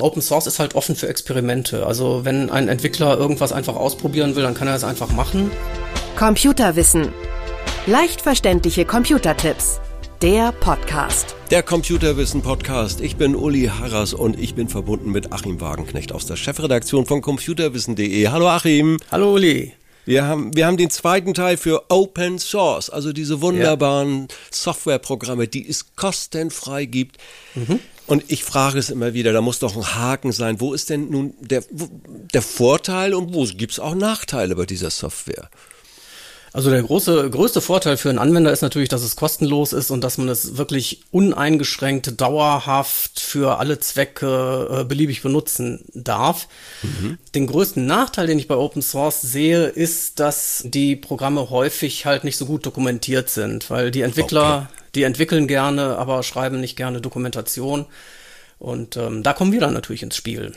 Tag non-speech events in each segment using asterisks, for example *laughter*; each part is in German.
Open Source ist halt offen für Experimente. Also wenn ein Entwickler irgendwas einfach ausprobieren will, dann kann er es einfach machen. Computerwissen. Leicht verständliche Computertipps. Der Podcast. Der Computerwissen Podcast. Ich bin Uli Harras und ich bin verbunden mit Achim Wagenknecht aus der Chefredaktion von computerwissen.de. Hallo Achim. Hallo Uli. Wir haben, wir haben den zweiten Teil für Open Source, also diese wunderbaren ja. Softwareprogramme, die es kostenfrei gibt. Mhm. Und ich frage es immer wieder, da muss doch ein Haken sein. Wo ist denn nun der, der Vorteil und wo gibt es auch Nachteile bei dieser Software? Also der große, größte Vorteil für einen Anwender ist natürlich, dass es kostenlos ist und dass man es wirklich uneingeschränkt, dauerhaft für alle Zwecke äh, beliebig benutzen darf. Mhm. Den größten Nachteil, den ich bei Open Source sehe, ist, dass die Programme häufig halt nicht so gut dokumentiert sind, weil die Entwickler. Die entwickeln gerne, aber schreiben nicht gerne Dokumentation. Und ähm, da kommen wir dann natürlich ins Spiel.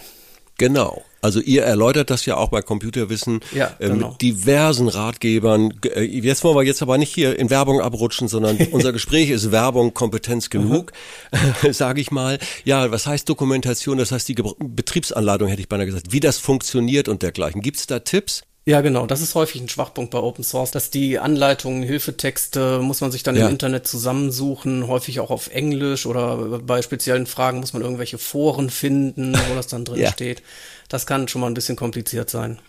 Genau. Also ihr erläutert das ja auch bei Computerwissen ja, äh, genau. mit diversen Ratgebern. Äh, jetzt wollen wir jetzt aber nicht hier in Werbung abrutschen, sondern *laughs* unser Gespräch ist Werbung, Kompetenz genug, *laughs* sage ich mal. Ja, was heißt Dokumentation? Das heißt die Ge Betriebsanleitung, hätte ich beinahe gesagt, wie das funktioniert und dergleichen. Gibt es da Tipps? Ja, genau. Das ist häufig ein Schwachpunkt bei Open Source, dass die Anleitungen, Hilfetexte muss man sich dann ja. im Internet zusammensuchen, häufig auch auf Englisch oder bei speziellen Fragen muss man irgendwelche Foren finden, wo das dann drin *laughs* ja. steht. Das kann schon mal ein bisschen kompliziert sein.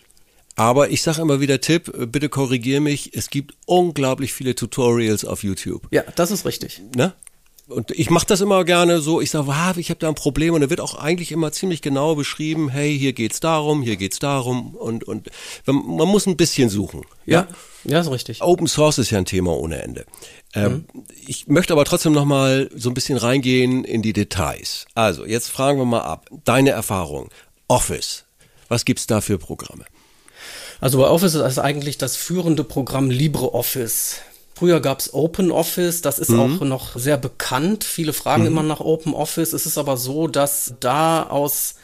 Aber ich sage immer wieder Tipp, bitte korrigier mich, es gibt unglaublich viele Tutorials auf YouTube. Ja, das ist richtig. Ne? Und ich mache das immer gerne so, ich sage, wow, ich habe da ein Problem und da wird auch eigentlich immer ziemlich genau beschrieben, hey, hier geht's darum, hier geht's darum und, und man muss ein bisschen suchen. Ja, ja, ja ist richtig. Open Source ist ja ein Thema ohne Ende. Ähm, mhm. Ich möchte aber trotzdem nochmal so ein bisschen reingehen in die Details. Also, jetzt fragen wir mal ab, deine Erfahrung, Office, was gibt's da für Programme? Also bei Office ist eigentlich das führende Programm LibreOffice. Früher gab es Open Office, das ist mhm. auch noch sehr bekannt. Viele fragen mhm. immer nach Open Office. Es ist aber so, dass da aus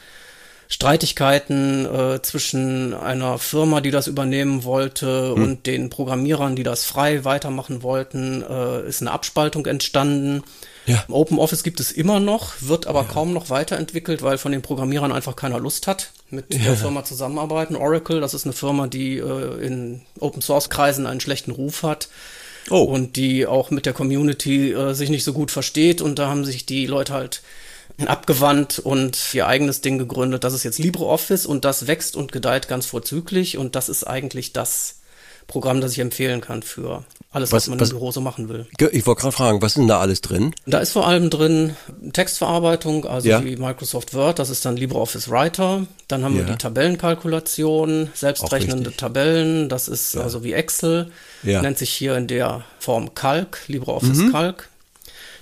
Streitigkeiten äh, zwischen einer Firma, die das übernehmen wollte, mhm. und den Programmierern, die das frei weitermachen wollten, äh, ist eine Abspaltung entstanden. Ja. Open Office gibt es immer noch, wird aber ja. kaum noch weiterentwickelt, weil von den Programmierern einfach keiner Lust hat, mit ja. der Firma zusammenarbeiten. Oracle, das ist eine Firma, die äh, in Open Source Kreisen einen schlechten Ruf hat oh. und die auch mit der Community äh, sich nicht so gut versteht und da haben sich die Leute halt abgewandt und ihr eigenes Ding gegründet. Das ist jetzt LibreOffice und das wächst und gedeiht ganz vorzüglich und das ist eigentlich das Programm, das ich empfehlen kann für alles, was, was man was, im Büro so machen will. Ich wollte gerade fragen, was ist denn da alles drin? Da ist vor allem drin Textverarbeitung, also ja. wie Microsoft Word, das ist dann LibreOffice Writer. Dann haben ja. wir die Tabellenkalkulation, selbstrechnende Tabellen, das ist ja. also wie Excel, nennt sich hier in der Form Calc, LibreOffice mhm. Calc.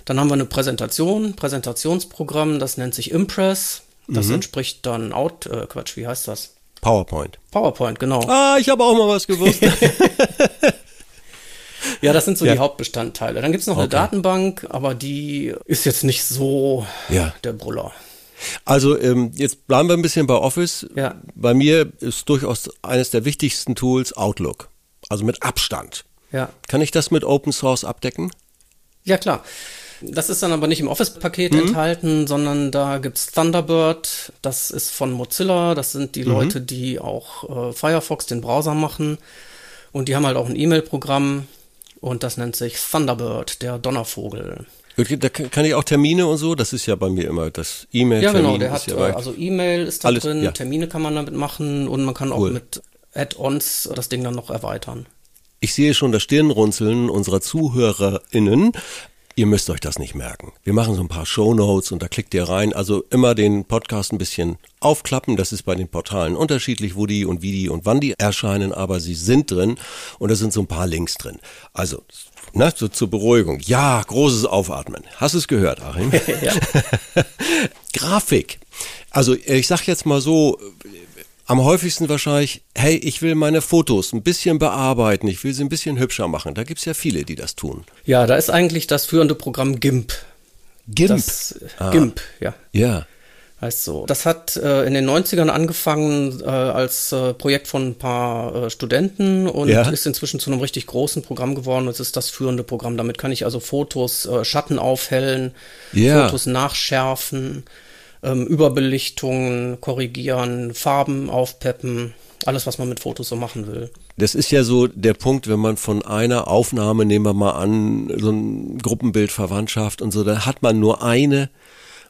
Dann haben wir eine Präsentation, Präsentationsprogramm, das nennt sich Impress. Das mhm. entspricht dann Out, äh, Quatsch, wie heißt das? PowerPoint. PowerPoint, genau. Ah, ich habe auch mal was gewusst. *laughs* ja, das sind so ja. die Hauptbestandteile. Dann gibt's noch okay. eine Datenbank, aber die ist jetzt nicht so ja. der Brüller. Also ähm, jetzt bleiben wir ein bisschen bei Office. Ja. Bei mir ist durchaus eines der wichtigsten Tools Outlook. Also mit Abstand. Ja. Kann ich das mit Open Source abdecken? Ja, klar. Das ist dann aber nicht im Office-Paket mhm. enthalten, sondern da gibt's Thunderbird, das ist von Mozilla, das sind die mhm. Leute, die auch äh, Firefox, den Browser machen. Und die haben halt auch ein E-Mail-Programm und das nennt sich Thunderbird, der Donnervogel. Da kann ich auch Termine und so, das ist ja bei mir immer das E-Mail. Ja, genau, der hat, ja äh, also E-Mail ist da alles, drin, ja. Termine kann man damit machen und man kann cool. auch mit Add-ons das Ding dann noch erweitern. Ich sehe schon das Stirnrunzeln unserer ZuhörerInnen. Ihr müsst euch das nicht merken. Wir machen so ein paar Show Notes und da klickt ihr rein. Also immer den Podcast ein bisschen aufklappen. Das ist bei den Portalen unterschiedlich, wo die und wie die und wann die erscheinen, aber sie sind drin und da sind so ein paar Links drin. Also, ne, so zur Beruhigung. Ja, großes Aufatmen. Hast du es gehört, Achim? *laughs* *laughs* Grafik. Also ich sag jetzt mal so, am häufigsten wahrscheinlich, hey, ich will meine Fotos ein bisschen bearbeiten, ich will sie ein bisschen hübscher machen. Da gibt's ja viele, die das tun. Ja, da ist eigentlich das führende Programm GIMP. GIMP? Das, ah. GIMP, ja. Ja. Heißt so. Das hat äh, in den 90ern angefangen äh, als äh, Projekt von ein paar äh, Studenten und ja. ist inzwischen zu einem richtig großen Programm geworden. Es ist das führende Programm. Damit kann ich also Fotos, äh, Schatten aufhellen, ja. Fotos nachschärfen ähm, Überbelichtungen korrigieren, Farben aufpeppen, alles, was man mit Fotos so machen will. Das ist ja so der Punkt, wenn man von einer Aufnahme, nehmen wir mal an, so ein Gruppenbild Verwandtschaft und so, da hat man nur eine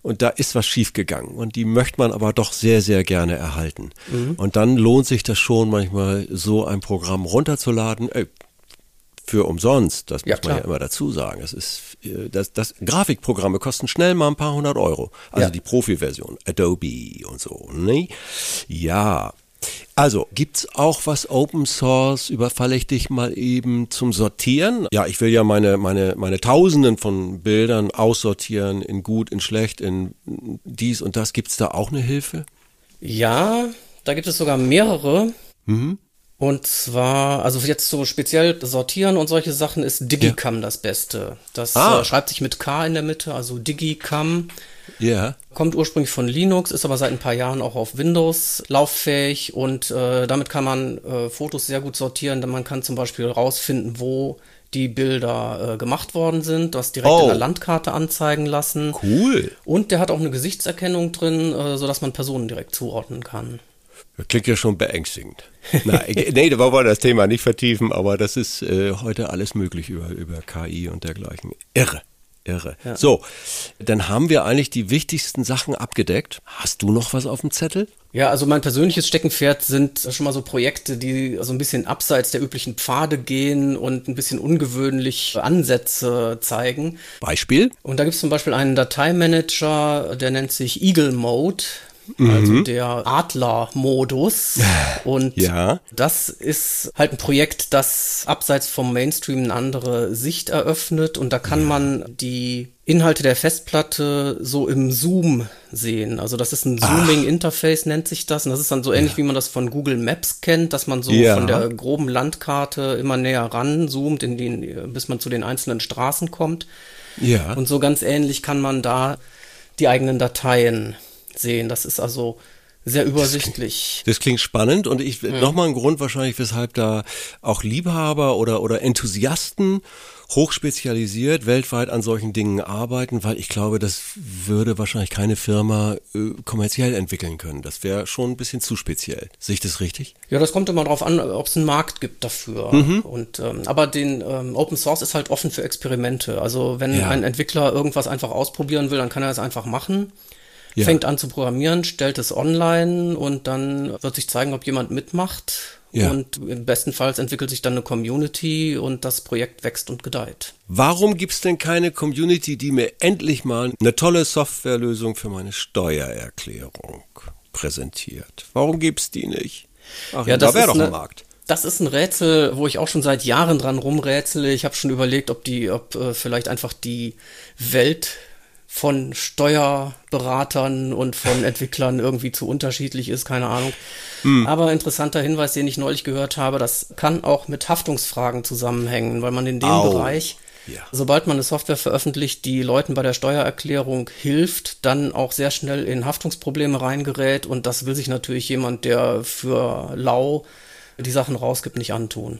und da ist was schiefgegangen und die möchte man aber doch sehr, sehr gerne erhalten. Mhm. Und dann lohnt sich das schon manchmal, so ein Programm runterzuladen. Äh, für umsonst, das ja, muss man klar. ja immer dazu sagen. Das ist, äh, das, das Grafikprogramme kosten schnell mal ein paar hundert Euro. Also ja. die Profi-Version, Adobe und so. Ne? Ja, also, gibt's auch was Open Source? Überfalle ich dich mal eben zum Sortieren? Ja, ich will ja meine, meine, meine Tausenden von Bildern aussortieren in gut, in schlecht, in dies und das. Gibt's da auch eine Hilfe? Ja, da gibt es sogar mehrere. Mhm. Und zwar, also jetzt so speziell sortieren und solche Sachen ist Digicam ja. das Beste. Das ah. äh, schreibt sich mit K in der Mitte, also Digicam. Ja. Kommt ursprünglich von Linux, ist aber seit ein paar Jahren auch auf Windows lauffähig und äh, damit kann man äh, Fotos sehr gut sortieren, denn man kann zum Beispiel rausfinden, wo die Bilder äh, gemacht worden sind, das direkt oh. in der Landkarte anzeigen lassen. Cool. Und der hat auch eine Gesichtserkennung drin, äh, sodass man Personen direkt zuordnen kann. Das klingt ja schon beängstigend. Na, nee, da wollen wir das Thema nicht vertiefen, aber das ist äh, heute alles möglich über, über KI und dergleichen. Irre. Irre. Ja. So, dann haben wir eigentlich die wichtigsten Sachen abgedeckt. Hast du noch was auf dem Zettel? Ja, also mein persönliches Steckenpferd sind schon mal so Projekte, die so ein bisschen abseits der üblichen Pfade gehen und ein bisschen ungewöhnlich Ansätze zeigen. Beispiel? Und da gibt es zum Beispiel einen Dateimanager, der nennt sich Eagle Mode also mhm. der Adler-Modus. *laughs* Und ja. das ist halt ein Projekt, das abseits vom Mainstream eine andere Sicht eröffnet und da kann ja. man die Inhalte der Festplatte so im Zoom sehen. Also das ist ein Zooming-Interface, nennt sich das. Und das ist dann so ähnlich, ja. wie man das von Google Maps kennt, dass man so ja. von der groben Landkarte immer näher ranzoomt, in den, bis man zu den einzelnen Straßen kommt. Ja. Und so ganz ähnlich kann man da die eigenen Dateien sehen. Das ist also sehr übersichtlich. Das klingt, das klingt spannend und ich ja. nochmal ein Grund wahrscheinlich, weshalb da auch Liebhaber oder oder Enthusiasten hochspezialisiert weltweit an solchen Dingen arbeiten, weil ich glaube, das würde wahrscheinlich keine Firma äh, kommerziell entwickeln können. Das wäre schon ein bisschen zu speziell. Sehe ich das richtig? Ja, das kommt immer darauf an, ob es einen Markt gibt dafür. Mhm. Und ähm, aber den ähm, Open Source ist halt offen für Experimente. Also wenn ja. ein Entwickler irgendwas einfach ausprobieren will, dann kann er es einfach machen ja. fängt an zu programmieren, stellt es online und dann wird sich zeigen, ob jemand mitmacht. Ja. Und im besten Fall entwickelt sich dann eine Community und das Projekt wächst und gedeiht. Warum gibt es denn keine Community, die mir endlich mal eine tolle Softwarelösung für meine Steuererklärung präsentiert? Warum gibt es die nicht? Ach, ja, da wäre doch ein Markt. Das ist ein Rätsel, wo ich auch schon seit Jahren dran rumrätsele. Ich habe schon überlegt, ob die, ob äh, vielleicht einfach die Welt von Steuerberatern und von Entwicklern irgendwie zu unterschiedlich ist, keine Ahnung. Hm. Aber interessanter Hinweis, den ich neulich gehört habe, das kann auch mit Haftungsfragen zusammenhängen, weil man in dem Au. Bereich, ja. sobald man eine Software veröffentlicht, die Leuten bei der Steuererklärung hilft, dann auch sehr schnell in Haftungsprobleme reingerät und das will sich natürlich jemand, der für lau die Sachen rausgibt, nicht antun.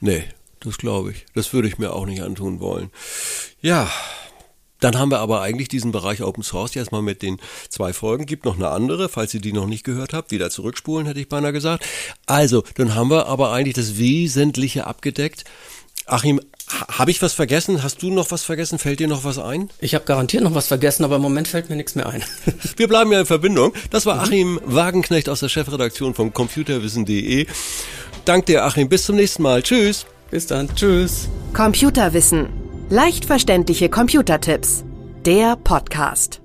Nee, das glaube ich. Das würde ich mir auch nicht antun wollen. Ja, dann haben wir aber eigentlich diesen Bereich Open Source jetzt mal mit den zwei Folgen. Gibt noch eine andere, falls ihr die noch nicht gehört habt. Wieder zurückspulen, hätte ich beinahe gesagt. Also, dann haben wir aber eigentlich das Wesentliche abgedeckt. Achim, habe ich was vergessen? Hast du noch was vergessen? Fällt dir noch was ein? Ich habe garantiert noch was vergessen, aber im Moment fällt mir nichts mehr ein. *laughs* Wir bleiben ja in Verbindung. Das war Achim Wagenknecht aus der Chefredaktion von computerwissen.de. Dank dir, Achim. Bis zum nächsten Mal. Tschüss. Bis dann. Tschüss. Computerwissen Leicht verständliche Computertipps. Der Podcast.